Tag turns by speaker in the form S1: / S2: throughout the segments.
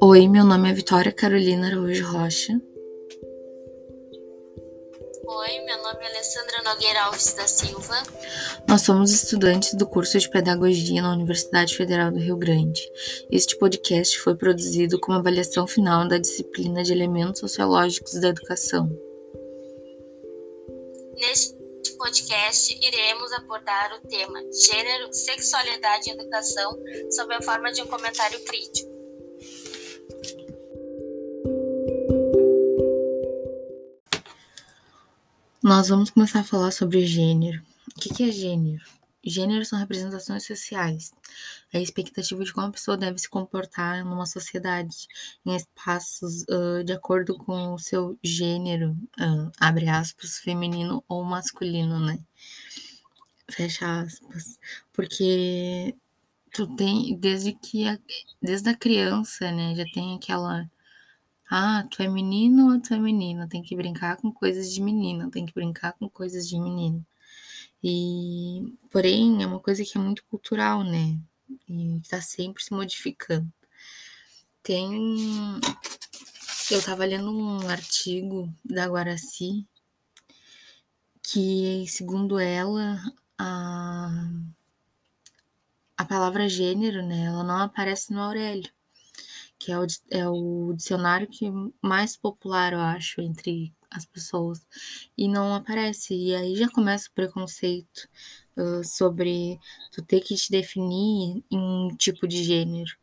S1: Oi, meu nome é Vitória Carolina Araújo Rocha.
S2: Oi, meu nome é Alessandra Nogueira Alves da Silva.
S1: Nós somos estudantes do curso de Pedagogia na Universidade Federal do Rio Grande. Este podcast foi produzido como avaliação final da disciplina de Elementos Sociológicos da Educação.
S2: Neste podcast, iremos abordar o tema Gênero, Sexualidade e Educação sob a forma de um comentário crítico.
S1: Nós vamos começar a falar sobre gênero. O que é gênero? Gênero são representações sociais. É a expectativa de como a pessoa deve se comportar numa sociedade, em espaços uh, de acordo com o seu gênero, uh, abre aspas, feminino ou masculino, né? Fecha aspas. Porque tu tem, desde que, a, desde a criança, né, já tem aquela ah, tu é menino ou tu é menina? Tem que brincar com coisas de menina, tem que brincar com coisas de menino. E, porém, é uma coisa que é muito cultural, né? E tá sempre se modificando. Tem. Eu tava lendo um artigo da Guaraci que, segundo ela, a, a palavra gênero, né, ela não aparece no Aurélio que é o, é o dicionário que mais popular, eu acho, entre as pessoas. E não aparece. E aí já começa o preconceito uh, sobre tu ter que te definir em um tipo de gênero.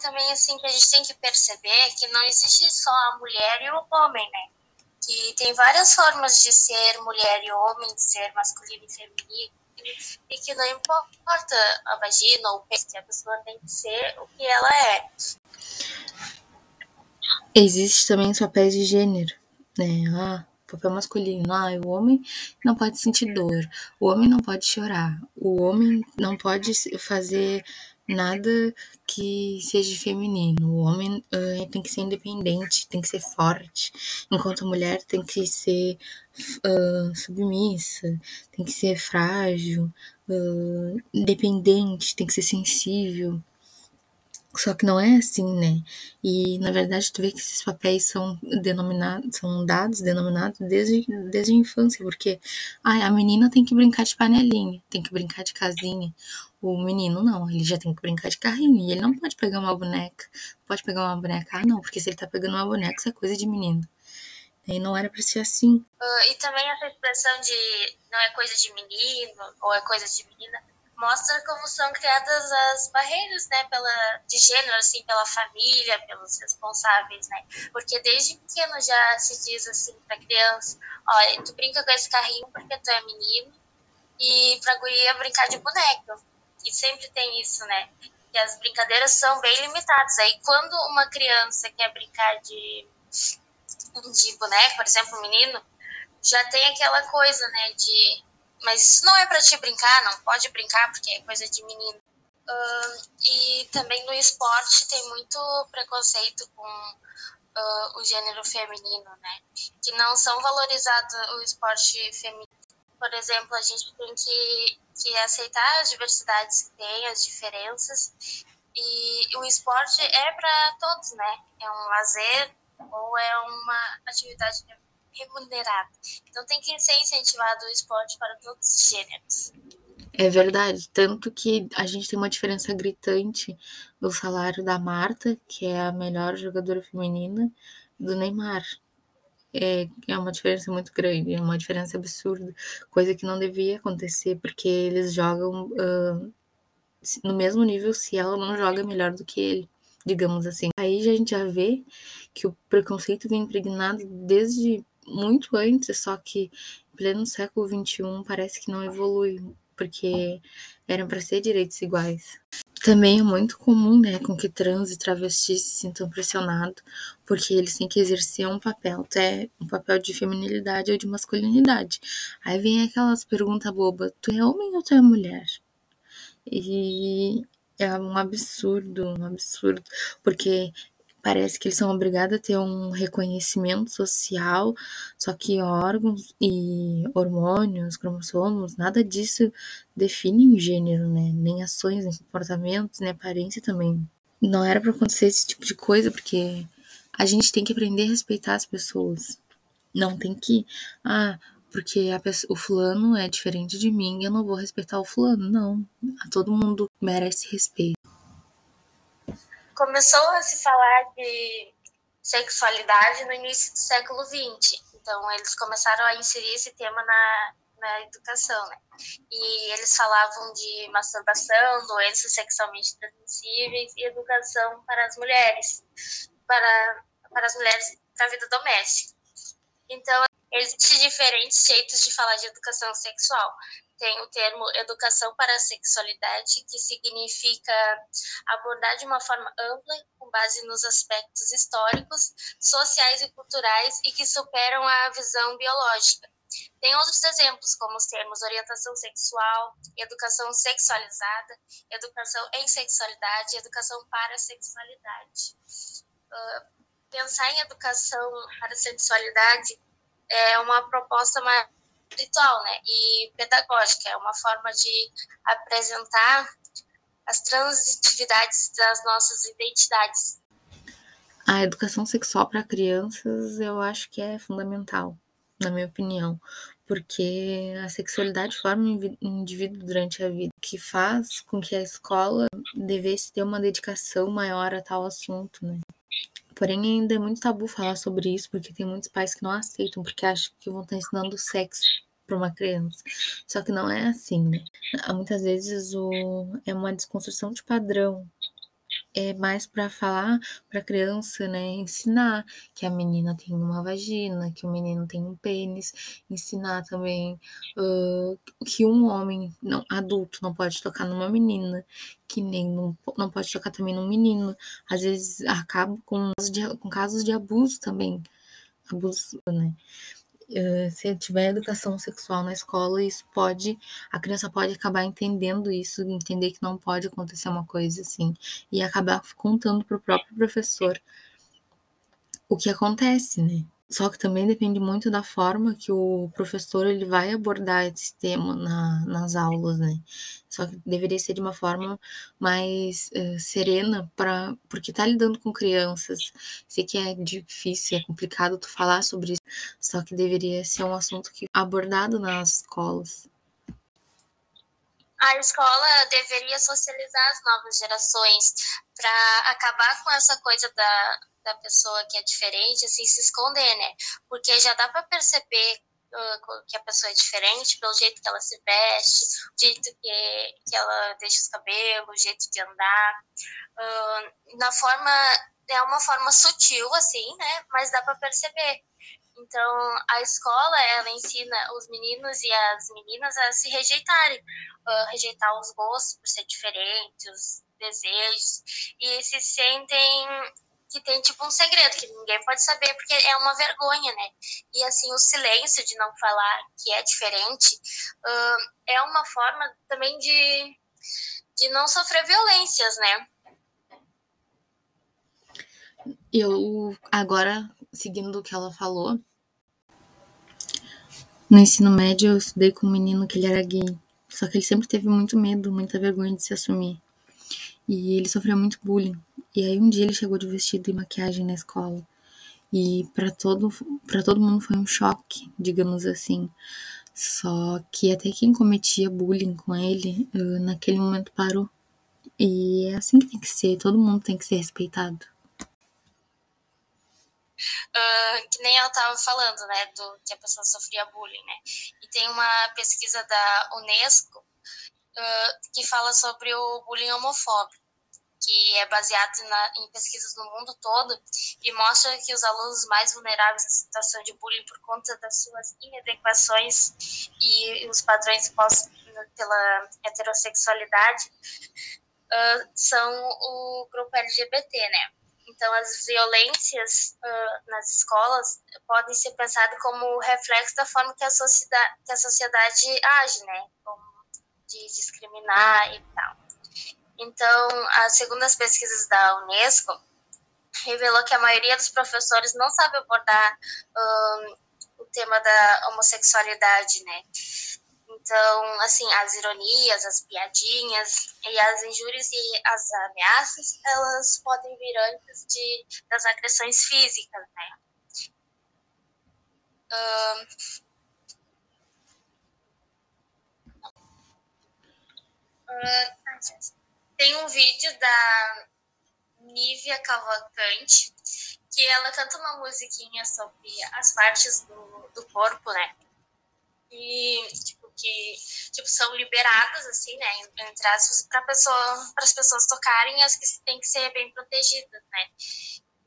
S2: Também, assim, que a gente tem que perceber que não existe só a mulher e o homem, né? Que tem várias formas de ser mulher e homem, de ser masculino e feminino e que não importa a vagina ou o peixe, a pessoa tem que ser o que ela é.
S1: Existe também os papéis de gênero, né? Ah, papel masculino. Ah, o homem não pode sentir dor, o homem não pode chorar, o homem não pode fazer nada que seja feminino. O homem uh, tem que ser independente, tem que ser forte, enquanto a mulher tem que ser uh, submissa, tem que ser frágil, uh, independente, tem que ser sensível. Só que não é assim, né? E na verdade tu vê que esses papéis são denominados, são dados, denominados desde, desde a infância, porque ah, a menina tem que brincar de panelinha, tem que brincar de casinha. O menino não, ele já tem que brincar de carrinho, e ele não pode pegar uma boneca. Pode pegar uma boneca? Ah, não, porque se ele tá pegando uma boneca, isso é coisa de menino. E não era pra ser assim.
S2: Uh, e também essa expressão de não é coisa de menino, ou é coisa de menina, mostra como são criadas as barreiras, né, pela, de gênero, assim, pela família, pelos responsáveis, né, porque desde pequeno já se diz assim pra criança, olha, tu brinca com esse carrinho porque tu é menino, e pra guria brincar de boneca, e sempre tem isso, né, e as brincadeiras são bem limitadas, aí quando uma criança quer brincar de, de boneca, por exemplo, um menino, já tem aquela coisa, né, de mas isso não é para te brincar, não pode brincar porque é coisa de menino. Uh, e também no esporte tem muito preconceito com uh, o gênero feminino, né? Que não são valorizados o esporte feminino. Por exemplo, a gente tem que, que aceitar as diversidades que tem, as diferenças. E o esporte é para todos, né? É um lazer ou é uma atividade remunerado. Então tem que ser incentivado o esporte para todos os gêneros.
S1: É verdade, tanto que a gente tem uma diferença gritante no salário da Marta, que é a melhor jogadora feminina, do Neymar. É, é uma diferença muito grande, é uma diferença absurda, coisa que não devia acontecer, porque eles jogam uh, no mesmo nível se ela não joga melhor do que ele, digamos assim. Aí a gente já vê que o preconceito vem impregnado desde muito antes, só que em pleno século XXI parece que não evolui, porque eram para ser direitos iguais. Também é muito comum, né, com que trans e travestis se sintam pressionados, porque eles têm que exercer um papel, até um papel de feminilidade ou de masculinidade. Aí vem aquelas perguntas bobas: tu é homem ou tu é mulher? E é um absurdo, um absurdo, porque parece que eles são obrigados a ter um reconhecimento social, só que órgãos e hormônios, cromossomos, nada disso define o gênero, né? Nem ações, nem comportamentos, nem aparência também. não era para acontecer esse tipo de coisa, porque a gente tem que aprender a respeitar as pessoas. Não tem que, ah, porque pessoa, o fulano é diferente de mim, eu não vou respeitar o fulano. Não, todo mundo merece respeito.
S2: Começou a se falar de sexualidade no início do século XX. Então, eles começaram a inserir esse tema na, na educação, né? E eles falavam de masturbação, doenças sexualmente transmissíveis e educação para as mulheres, para, para as mulheres para a vida doméstica. Então, existem diferentes jeitos de falar de educação sexual. Tem o termo educação para a sexualidade, que significa abordar de uma forma ampla, com base nos aspectos históricos, sociais e culturais e que superam a visão biológica. Tem outros exemplos, como os termos orientação sexual, educação sexualizada, educação em sexualidade educação para a sexualidade. Uh, pensar em educação para a sexualidade é uma proposta mais espiritual né, e pedagógica, é uma forma de apresentar as transitividades das nossas identidades.
S1: A educação sexual para crianças eu acho que é fundamental, na minha opinião, porque a sexualidade forma um indivíduo durante a vida, que faz com que a escola devesse ter uma dedicação maior a tal assunto, né? Porém, ainda é muito tabu falar sobre isso, porque tem muitos pais que não aceitam, porque acham que vão estar ensinando sexo para uma criança. Só que não é assim, né? Muitas vezes o, é uma desconstrução de padrão é mais para falar para a criança, né, ensinar que a menina tem uma vagina, que o menino tem um pênis, ensinar também uh, que um homem não, adulto não pode tocar numa menina, que nem não, não pode tocar também num menino. Às vezes acaba com, com casos de abuso também, abuso, né? Eh, se tiver educação sexual na escola, isso pode, a criança pode acabar entendendo isso, entender que não pode acontecer uma coisa assim, e acabar contando para o próprio professor o que acontece, né? Só que também depende muito da forma que o professor ele vai abordar esse tema na, nas aulas, né? Só que deveria ser de uma forma mais uh, serena, pra, porque tá lidando com crianças. Sei que é difícil, é complicado tu falar sobre isso, só que deveria ser um assunto que abordado nas escolas.
S2: A escola deveria socializar as novas gerações para acabar com essa coisa da da pessoa que é diferente, assim, se esconder, né? Porque já dá para perceber que a pessoa é diferente pelo jeito que ela se veste, o jeito que, que ela deixa os cabelos, o jeito de andar. Uh, na forma, é uma forma sutil, assim, né? Mas dá para perceber. Então, a escola, ela ensina os meninos e as meninas a se rejeitarem, uh, rejeitar os gostos por ser diferentes, os desejos, e se sentem que tem tipo um segredo que ninguém pode saber porque é uma vergonha, né? E assim o silêncio de não falar que é diferente uh, é uma forma também de de não sofrer violências, né?
S1: Eu agora seguindo o que ela falou, no ensino médio eu estudei com um menino que ele era gay, só que ele sempre teve muito medo, muita vergonha de se assumir. E ele sofria muito bullying. E aí um dia ele chegou de vestido e maquiagem na escola. E para todo para todo mundo foi um choque, digamos assim. Só que até quem cometia bullying com ele, naquele momento parou. E é assim que tem que ser, todo mundo tem que ser respeitado.
S2: Uh, que nem eu estava falando, né, do que a pessoa sofria bullying, né? E tem uma pesquisa da Unesco uh, que fala sobre o bullying homofóbico que é baseado na, em pesquisas no mundo todo e mostra que os alunos mais vulneráveis à situação de bullying por conta das suas inadequações e os padrões impostos pela heterossexualidade uh, são o grupo LGBT, né? Então, as violências uh, nas escolas podem ser pensadas como reflexo da forma que a sociedade, que a sociedade age, né? Como de discriminar e tal. Então, segundo as pesquisas da Unesco, revelou que a maioria dos professores não sabe abordar o tema da homossexualidade, né? Então, assim, as ironias, as piadinhas e as injúrias e as ameaças, elas podem vir antes de, das agressões físicas, né? Tem um vídeo da Nívia Cavalcante que ela canta uma musiquinha sobre as partes do, do corpo, né? E, tipo, que tipo, são liberadas, assim, né, entre aspas, para pessoa, as pessoas tocarem as que têm que ser bem protegidas, né.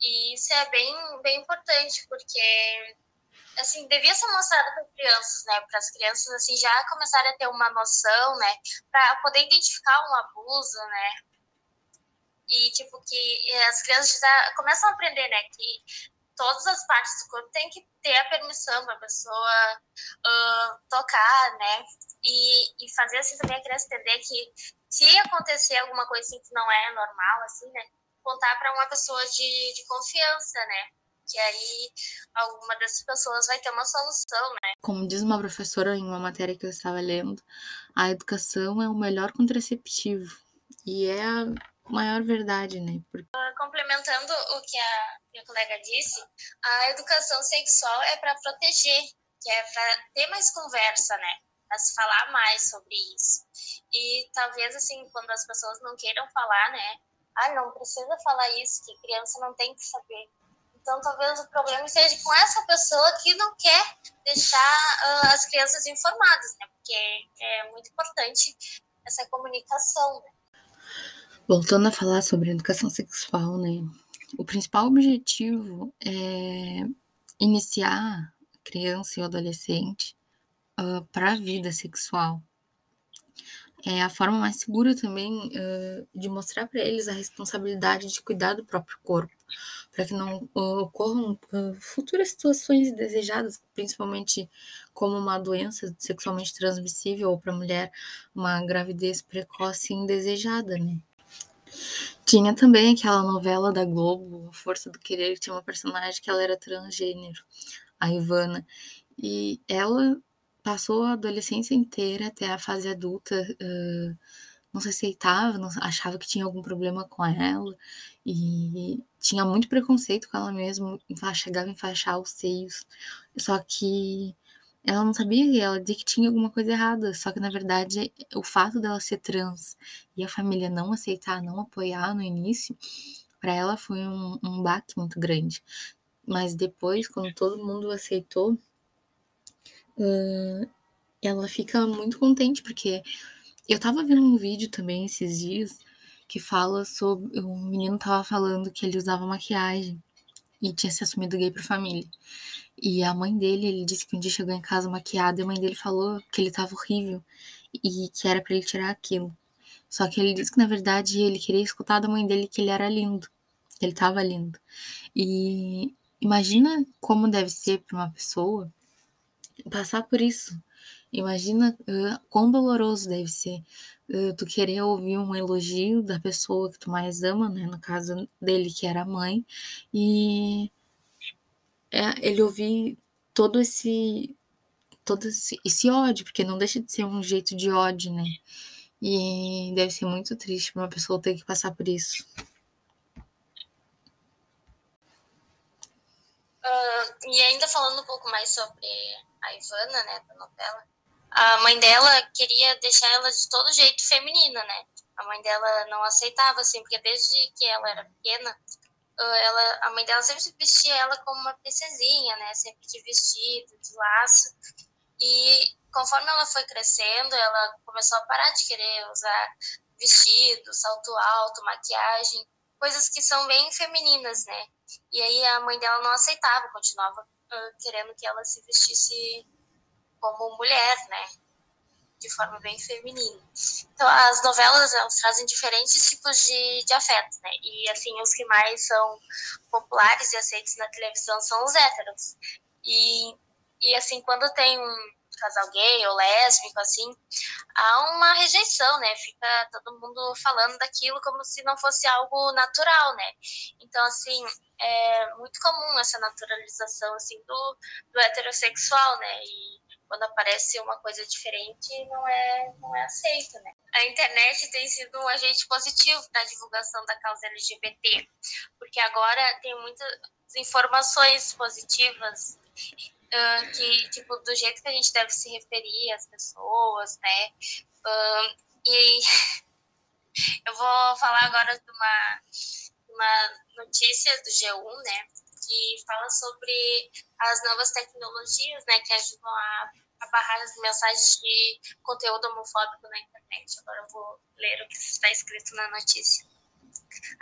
S2: E isso é bem, bem importante, porque, assim, devia ser mostrado para crianças, né, para as crianças, assim, já começarem a ter uma noção, né, para poder identificar um abuso, né, e, tipo, que as crianças já começam a aprender, né, que todas as partes do corpo tem que ter a permissão para a pessoa uh, tocar, né? E, e fazer assim também a criança entender que se acontecer alguma coisa assim que não é normal, assim, né? Contar para uma pessoa de, de confiança, né? Que aí alguma dessas pessoas vai ter uma solução, né?
S1: Como diz uma professora em uma matéria que eu estava lendo, a educação é o melhor contraceptivo. E é maior verdade, né?
S2: Porque... Uh, complementando o que a minha colega disse, a educação sexual é para proteger, que é para ter mais conversa, né? Para se falar mais sobre isso. E talvez, assim, quando as pessoas não queiram falar, né? Ah, não precisa falar isso, que criança não tem que saber. Então, talvez o problema seja com essa pessoa que não quer deixar uh, as crianças informadas, né? Porque é muito importante essa comunicação, né?
S1: Voltando a falar sobre educação sexual, né? O principal objetivo é iniciar a criança e o adolescente uh, para a vida sexual. É a forma mais segura também uh, de mostrar para eles a responsabilidade de cuidar do próprio corpo, para que não uh, ocorram futuras situações indesejadas, principalmente como uma doença sexualmente transmissível ou para a mulher uma gravidez precoce indesejada, né? Tinha também aquela novela da Globo, Força do Querer, que tinha uma personagem que ela era transgênero, a Ivana. E ela passou a adolescência inteira até a fase adulta, uh, não se aceitava, não, achava que tinha algum problema com ela e tinha muito preconceito com ela mesma, chegava a enfaixar os seios. Só que ela não sabia, ela dizia que tinha alguma coisa errada, só que na verdade o fato dela ser trans e a família não aceitar, não apoiar no início, para ela foi um, um baque muito grande. Mas depois, quando todo mundo aceitou, uh, ela fica muito contente, porque eu tava vendo um vídeo também esses dias que fala sobre. O menino tava falando que ele usava maquiagem e tinha se assumido gay pra família. E a mãe dele, ele disse que um dia chegou em casa maquiado e a mãe dele falou que ele tava horrível e que era para ele tirar aquilo. Só que ele disse que na verdade ele queria escutar da mãe dele que ele era lindo, que ele tava lindo. E imagina como deve ser para uma pessoa passar por isso. Imagina uh, quão doloroso deve ser tu querer ouvir um elogio da pessoa que tu mais ama, né? No caso dele, que era a mãe, e é, ele ouvir todo esse todo esse, esse, ódio, porque não deixa de ser um jeito de ódio, né? E deve ser muito triste para uma pessoa ter que passar por isso.
S2: Uh, e ainda falando um pouco mais sobre a Ivana, né, da novela, a mãe dela queria deixar ela de todo jeito feminina, né? A mãe dela não aceitava, assim, porque desde que ela era pequena, ela, a mãe dela sempre vestia ela como uma princesinha, né? Sempre de vestido, de laço. E conforme ela foi crescendo, ela começou a parar de querer usar vestido, salto alto, maquiagem, coisas que são bem femininas, né? E aí a mãe dela não aceitava, continuava uh, querendo que ela se vestisse como mulher, né? de forma bem feminina. Então, as novelas elas trazem diferentes tipos de, de afetos, né? E, assim, os que mais são populares e aceitos na televisão são os héteros. E, e assim, quando tem um casal gay ou lésbico, assim, há uma rejeição, né? Fica todo mundo falando daquilo como se não fosse algo natural, né? Então, assim, é muito comum essa naturalização, assim, do, do heterossexual, né? E quando aparece uma coisa diferente, não é, não é aceito, né? A internet tem sido um agente positivo para a divulgação da causa LGBT, porque agora tem muitas informações positivas uh, que, tipo, do jeito que a gente deve se referir às pessoas, né? Uh, e eu vou falar agora de uma, uma notícia do G1, né? Que fala sobre as novas tecnologias, né? Que ajudam a, a barrar as mensagens de conteúdo homofóbico na internet. Agora eu vou ler o que está escrito na notícia.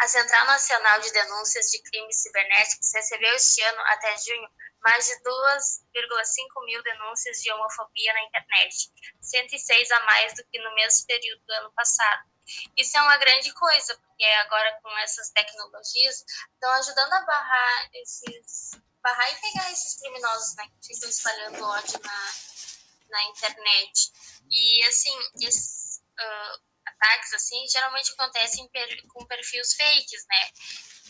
S2: A Central Nacional de Denúncias de Crimes Cibernéticos recebeu este ano, até junho, mais de 2,5 mil denúncias de homofobia na internet, 106 a mais do que no mesmo período do ano passado. Isso é uma grande coisa, porque agora com essas tecnologias estão ajudando a barrar esses barrar e pegar esses criminosos né, que ficam espalhando ódio na, na internet. E assim, esses uh, ataques assim geralmente acontecem per, com perfis fakes, né?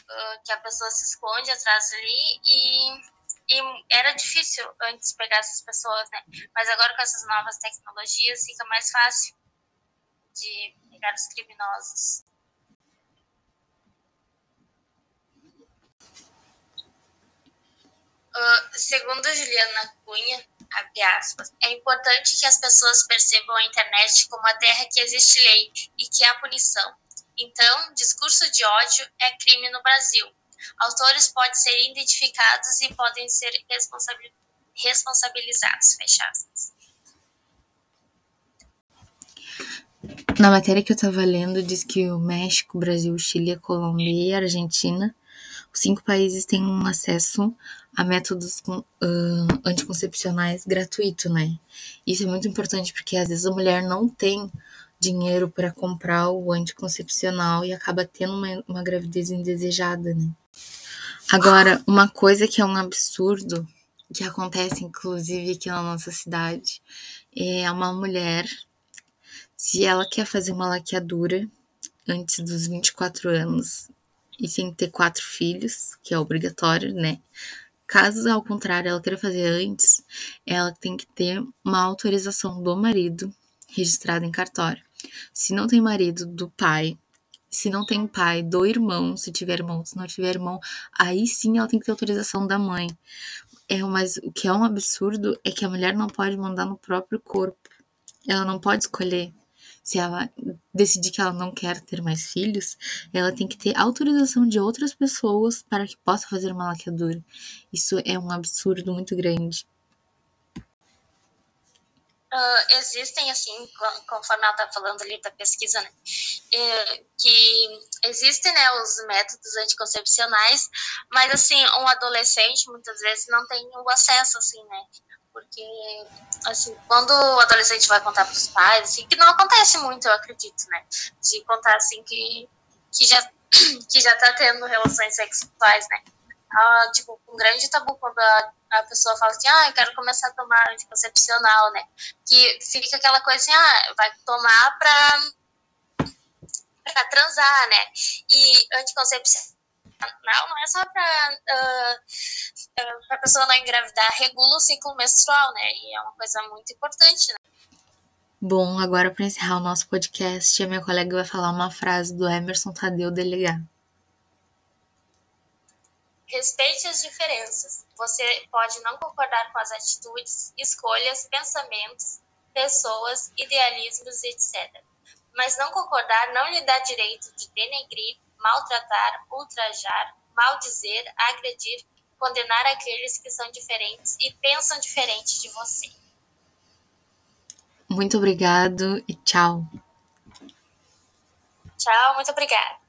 S2: Uh, que a pessoa se esconde atrás ali e e era difícil antes pegar essas pessoas, né? Mas agora com essas novas tecnologias fica mais fácil de pegar os criminosos. Uh, segundo Juliana Cunha, aspas, é importante que as pessoas percebam a internet como a terra que existe lei e que há punição. Então, discurso de ódio é crime no Brasil. Autores podem ser identificados e podem ser responsabilizados. Fechados.
S1: Na matéria que eu estava lendo, diz que o México, Brasil, Chile, Colômbia e Argentina, os cinco países têm um acesso a métodos uh, anticoncepcionais gratuito, né? Isso é muito importante porque às vezes a mulher não tem dinheiro para comprar o anticoncepcional e acaba tendo uma, uma gravidez indesejada, né? Agora, uma coisa que é um absurdo, que acontece inclusive aqui na nossa cidade, é uma mulher, se ela quer fazer uma laqueadura antes dos 24 anos e tem que ter quatro filhos, que é obrigatório, né? Caso ao contrário ela queira fazer antes, ela tem que ter uma autorização do marido registrada em cartório. Se não tem marido, do pai, se não tem pai, do irmão, se tiver irmão, se não tiver irmão, aí sim ela tem que ter autorização da mãe. É, mas o que é um absurdo é que a mulher não pode mandar no próprio corpo. Ela não pode escolher. Se ela decidir que ela não quer ter mais filhos, ela tem que ter autorização de outras pessoas para que possa fazer uma laqueadura. Isso é um absurdo muito grande.
S2: Uh, existem, assim, conforme ela está falando ali da pesquisa, né, é, que existem, né, os métodos anticoncepcionais, mas, assim, um adolescente, muitas vezes, não tem o acesso, assim, né, porque, assim, quando o adolescente vai contar para os pais, assim, que não acontece muito, eu acredito, né, de contar, assim, que, que já que já tá tendo relações sexuais, né, ah, tipo, um grande tabu quando a, a pessoa fala assim, ah, eu quero começar a tomar anticoncepcional, né? Que fica aquela coisa assim, ah, vai tomar pra, pra transar, né? E anticoncepcional não é só para uh, uh, a pessoa não engravidar, regula o ciclo menstrual, né? E é uma coisa muito importante, né?
S1: Bom, agora para encerrar o nosso podcast, a minha colega vai falar uma frase do Emerson Tadeu Delegado.
S2: Respeite as diferenças. Você pode não concordar com as atitudes, escolhas, pensamentos, pessoas, idealismos, etc. Mas não concordar não lhe dá direito de denegrir, maltratar, ultrajar, maldizer, agredir, condenar aqueles que são diferentes e pensam diferente de você.
S1: Muito obrigado e tchau.
S2: Tchau, muito obrigada.